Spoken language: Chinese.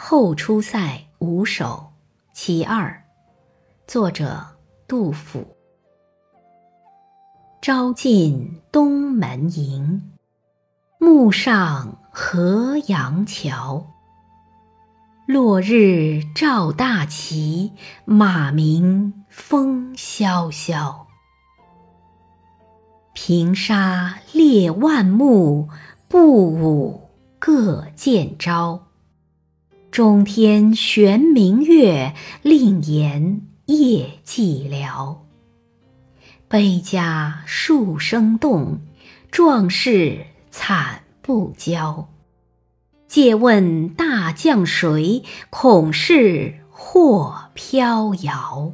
后出塞五首其二，作者杜甫。朝进东门迎，暮上河阳桥。落日照大旗，马鸣风萧萧。平沙列万木，步舞各见招。中天悬明月，令言夜寂寥。悲家数声动，壮士惨不交。借问大将谁？恐是或飘摇。